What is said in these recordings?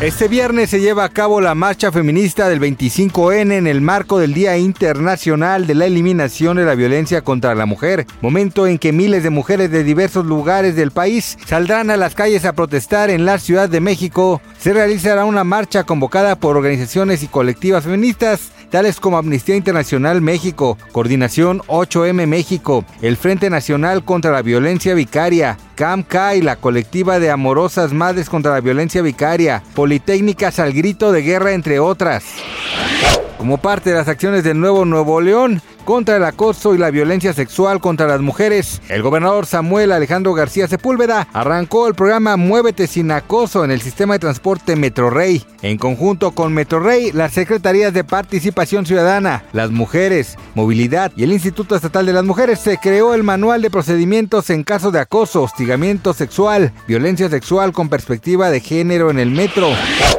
Este viernes se lleva a cabo la marcha feminista del 25N en el marco del Día Internacional de la Eliminación de la Violencia contra la Mujer, momento en que miles de mujeres de diversos lugares del país saldrán a las calles a protestar en la Ciudad de México. Se realizará una marcha convocada por organizaciones y colectivas feministas tales como Amnistía Internacional México, Coordinación 8M México, el Frente Nacional contra la Violencia Vicaria, CAMCA y la colectiva de amorosas madres contra la violencia vicaria, Politécnicas al grito de guerra entre otras. Como parte de las acciones del nuevo Nuevo León, contra el acoso y la violencia sexual contra las mujeres. El gobernador Samuel Alejandro García Sepúlveda arrancó el programa Muévete sin acoso en el sistema de transporte Metrorrey. En conjunto con Metrorrey, las secretarías de Participación Ciudadana, las mujeres, movilidad y el Instituto Estatal de las Mujeres se creó el manual de procedimientos en caso de acoso, hostigamiento sexual, violencia sexual con perspectiva de género en el metro.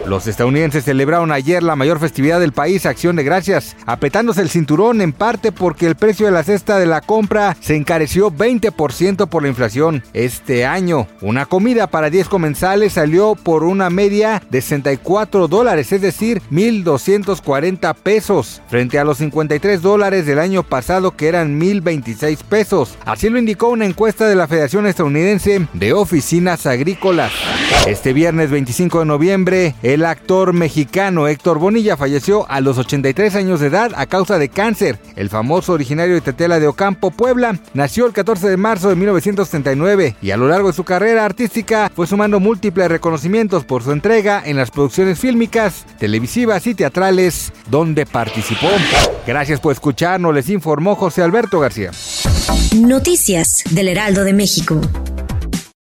Los estadounidenses celebraron ayer la mayor festividad del país, Acción de Gracias, apetándose el cinturón en parte porque el precio de la cesta de la compra se encareció 20% por la inflación este año. Una comida para 10 comensales salió por una media de 64 dólares, es decir, 1.240 pesos, frente a los 53 dólares del año pasado que eran 1.026 pesos. Así lo indicó una encuesta de la Federación Estadounidense de Oficinas Agrícolas. Este viernes 25 de noviembre, el actor mexicano Héctor Bonilla falleció a los 83 años de edad a causa de cáncer. El famoso originario de Tetela de Ocampo, Puebla, nació el 14 de marzo de 1979 y a lo largo de su carrera artística fue sumando múltiples reconocimientos por su entrega en las producciones fílmicas, televisivas y teatrales donde participó. Gracias por escucharnos, les informó José Alberto García. Noticias del Heraldo de México.